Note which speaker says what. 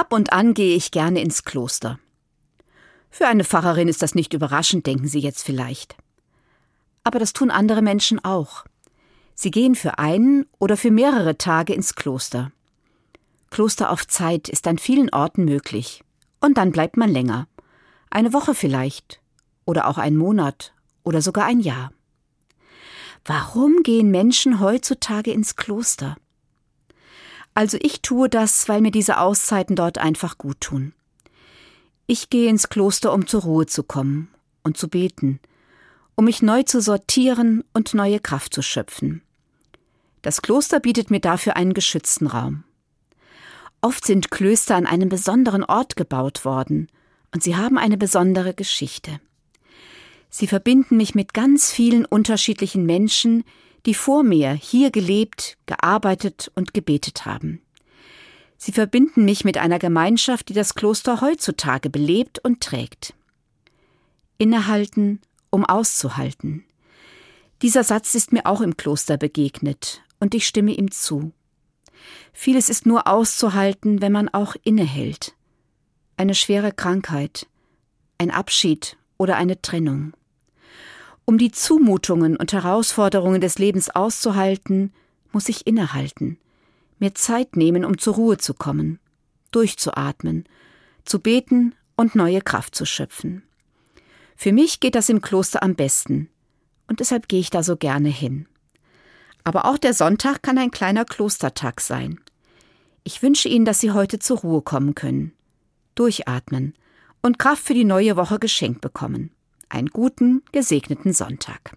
Speaker 1: Ab und an gehe ich gerne ins Kloster. Für eine Pfarrerin ist das nicht überraschend, denken Sie jetzt vielleicht. Aber das tun andere Menschen auch. Sie gehen für einen oder für mehrere Tage ins Kloster. Kloster auf Zeit ist an vielen Orten möglich. Und dann bleibt man länger. Eine Woche vielleicht. Oder auch einen Monat. Oder sogar ein Jahr. Warum gehen Menschen heutzutage ins Kloster? Also ich tue das, weil mir diese Auszeiten dort einfach gut tun. Ich gehe ins Kloster, um zur Ruhe zu kommen und zu beten, um mich neu zu sortieren und neue Kraft zu schöpfen. Das Kloster bietet mir dafür einen geschützten Raum. Oft sind Klöster an einem besonderen Ort gebaut worden, und sie haben eine besondere Geschichte. Sie verbinden mich mit ganz vielen unterschiedlichen Menschen, die vor mir hier gelebt, gearbeitet und gebetet haben. Sie verbinden mich mit einer Gemeinschaft, die das Kloster heutzutage belebt und trägt. Innehalten, um auszuhalten. Dieser Satz ist mir auch im Kloster begegnet, und ich stimme ihm zu. Vieles ist nur auszuhalten, wenn man auch innehält. Eine schwere Krankheit, ein Abschied oder eine Trennung. Um die Zumutungen und Herausforderungen des Lebens auszuhalten, muss ich innehalten, mir Zeit nehmen, um zur Ruhe zu kommen, durchzuatmen, zu beten und neue Kraft zu schöpfen. Für mich geht das im Kloster am besten, und deshalb gehe ich da so gerne hin. Aber auch der Sonntag kann ein kleiner Klostertag sein. Ich wünsche Ihnen, dass Sie heute zur Ruhe kommen können, durchatmen und Kraft für die neue Woche geschenkt bekommen einen guten, gesegneten Sonntag.